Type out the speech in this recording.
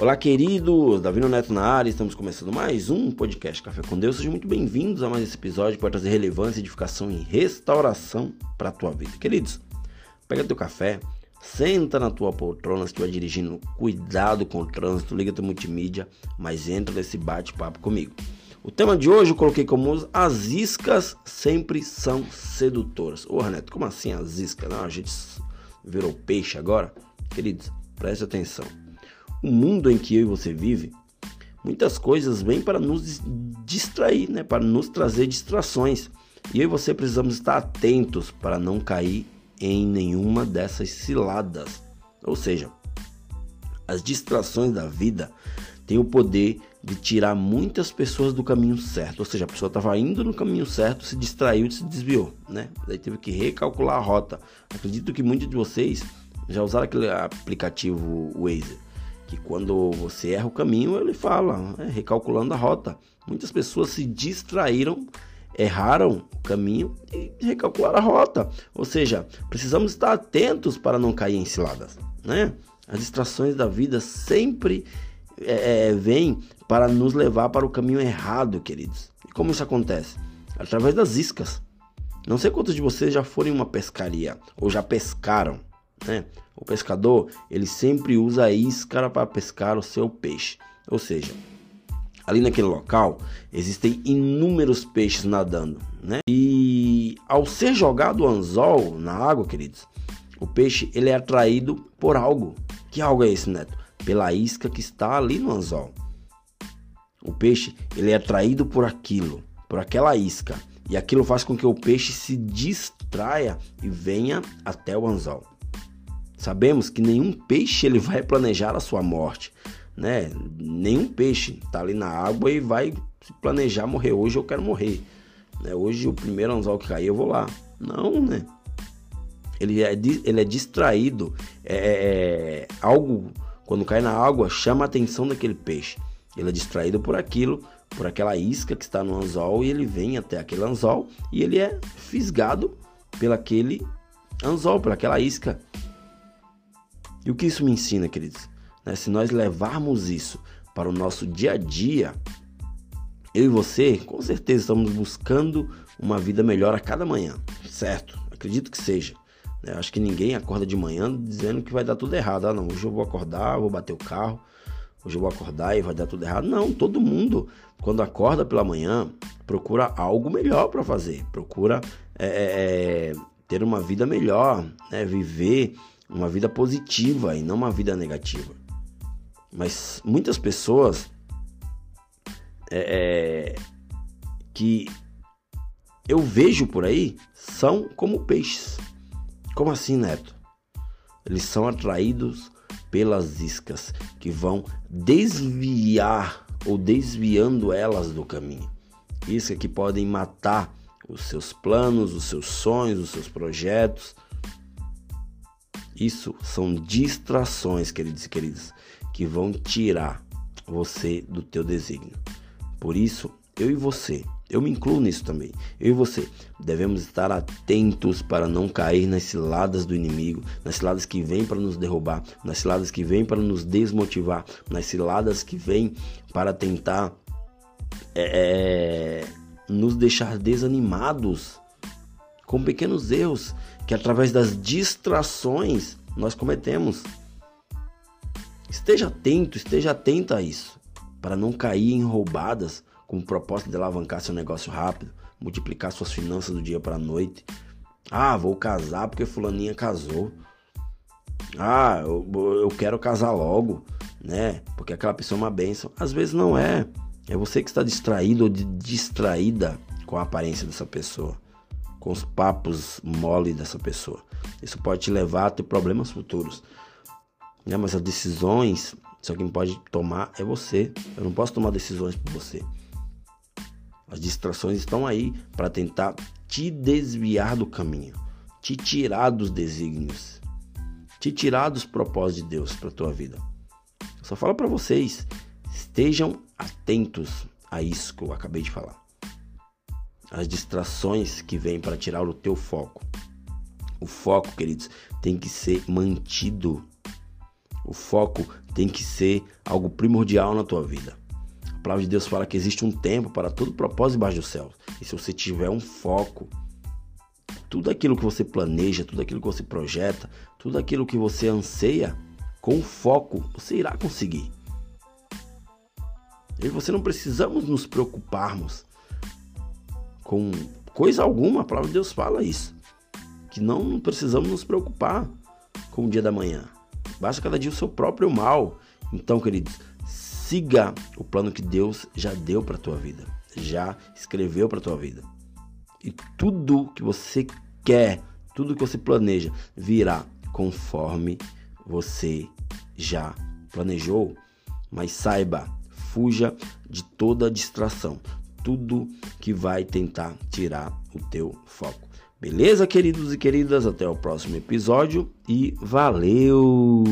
Olá, queridos! Davi Neto na área, estamos começando mais um podcast Café com Deus. Sejam muito bem-vindos a mais esse episódio que vai trazer relevância, edificação e restauração para a tua vida. Queridos, pega teu café, senta na tua poltrona se estiver dirigindo, cuidado com o trânsito, liga teu multimídia, mas entra nesse bate-papo comigo. O tema de hoje eu coloquei como as iscas sempre são sedutoras. Ô, Renato, como assim as iscas? Não, a gente virou peixe agora? Queridos, preste atenção. O mundo em que eu e você vive, muitas coisas vêm para nos distrair, né? para nos trazer distrações. E eu e você precisamos estar atentos para não cair em nenhuma dessas ciladas. Ou seja, as distrações da vida têm o poder de tirar muitas pessoas do caminho certo. Ou seja, a pessoa estava indo no caminho certo, se distraiu e se desviou, né? Daí teve que recalcular a rota. Acredito que muitos de vocês já usaram aquele aplicativo Waze que quando você erra o caminho, ele fala, né, recalculando a rota. Muitas pessoas se distraíram, erraram o caminho e recalcularam a rota. Ou seja, precisamos estar atentos para não cair em ciladas, né? As distrações da vida sempre é, é, vêm para nos levar para o caminho errado, queridos. E como isso acontece? Através das iscas. Não sei quantos de vocês já foram em uma pescaria ou já pescaram né? O pescador ele sempre usa a isca para pescar o seu peixe, ou seja, ali naquele local existem inúmeros peixes nadando, né? E ao ser jogado o anzol na água, queridos, o peixe ele é atraído por algo. Que algo é esse, Neto? Pela isca que está ali no anzol. O peixe ele é atraído por aquilo, por aquela isca, e aquilo faz com que o peixe se distraia e venha até o anzol. Sabemos que nenhum peixe ele vai planejar a sua morte, né? Nenhum peixe está ali na água e vai planejar morrer hoje eu quero morrer, né? Hoje o primeiro anzol que cair eu vou lá. Não, né? Ele é, ele é distraído, é, é, é, algo quando cai na água chama a atenção daquele peixe. Ele é distraído por aquilo, por aquela isca que está no anzol e ele vem até aquele anzol e ele é fisgado pelaquele anzol, pelaquela isca. E o que isso me ensina, queridos? Né? Se nós levarmos isso para o nosso dia a dia, eu e você, com certeza estamos buscando uma vida melhor a cada manhã, certo? Acredito que seja. Né? Acho que ninguém acorda de manhã dizendo que vai dar tudo errado. Ah, não, hoje eu vou acordar, vou bater o carro, hoje eu vou acordar e vai dar tudo errado. Não, todo mundo, quando acorda pela manhã, procura algo melhor para fazer, procura é, é, é, ter uma vida melhor, né? viver uma vida positiva e não uma vida negativa. Mas muitas pessoas é, é, que eu vejo por aí são como peixes. Como assim, Neto? Eles são atraídos pelas iscas que vão desviar ou desviando elas do caminho. Iscas que podem matar os seus planos, os seus sonhos, os seus projetos isso são distrações, queridos e queridas, que vão tirar você do teu desígnio. Por isso, eu e você, eu me incluo nisso também. Eu e você devemos estar atentos para não cair nas ciladas do inimigo, nas ciladas que vêm para nos derrubar, nas ciladas que vêm para nos desmotivar, nas ciladas que vêm para tentar é, é nos deixar desanimados com pequenos erros que através das distrações nós cometemos. Esteja atento, esteja atento a isso, para não cair em roubadas com o propósito de alavancar seu negócio rápido, multiplicar suas finanças do dia para a noite. Ah, vou casar porque fulaninha casou. Ah, eu, eu quero casar logo, né? Porque aquela pessoa é uma bênção. Às vezes não é. É você que está distraído ou distraída com a aparência dessa pessoa com os papos mole dessa pessoa. Isso pode te levar a ter problemas futuros. Né? Mas as decisões, só quem pode tomar é você. Eu não posso tomar decisões por você. As distrações estão aí para tentar te desviar do caminho, te tirar dos desígnios, te tirar dos propósitos de Deus para tua vida. Eu só falo para vocês, estejam atentos a isso que eu acabei de falar as distrações que vêm para tirar o teu foco. O foco, queridos, tem que ser mantido. O foco tem que ser algo primordial na tua vida. A palavra de Deus fala que existe um tempo para todo propósito debaixo do céu. E se você tiver um foco, tudo aquilo que você planeja, tudo aquilo que você projeta, tudo aquilo que você anseia, com foco, você irá conseguir. Eu e você não precisamos nos preocuparmos com coisa alguma, a palavra de Deus fala isso. Que não precisamos nos preocupar com o dia da manhã. Basta cada dia o seu próprio mal. Então, queridos, siga o plano que Deus já deu para tua vida, já escreveu para tua vida. E tudo que você quer, tudo que você planeja, virá conforme você já planejou. Mas saiba, fuja de toda distração, tudo que vai tentar tirar o teu foco. Beleza, queridos e queridas? Até o próximo episódio e valeu!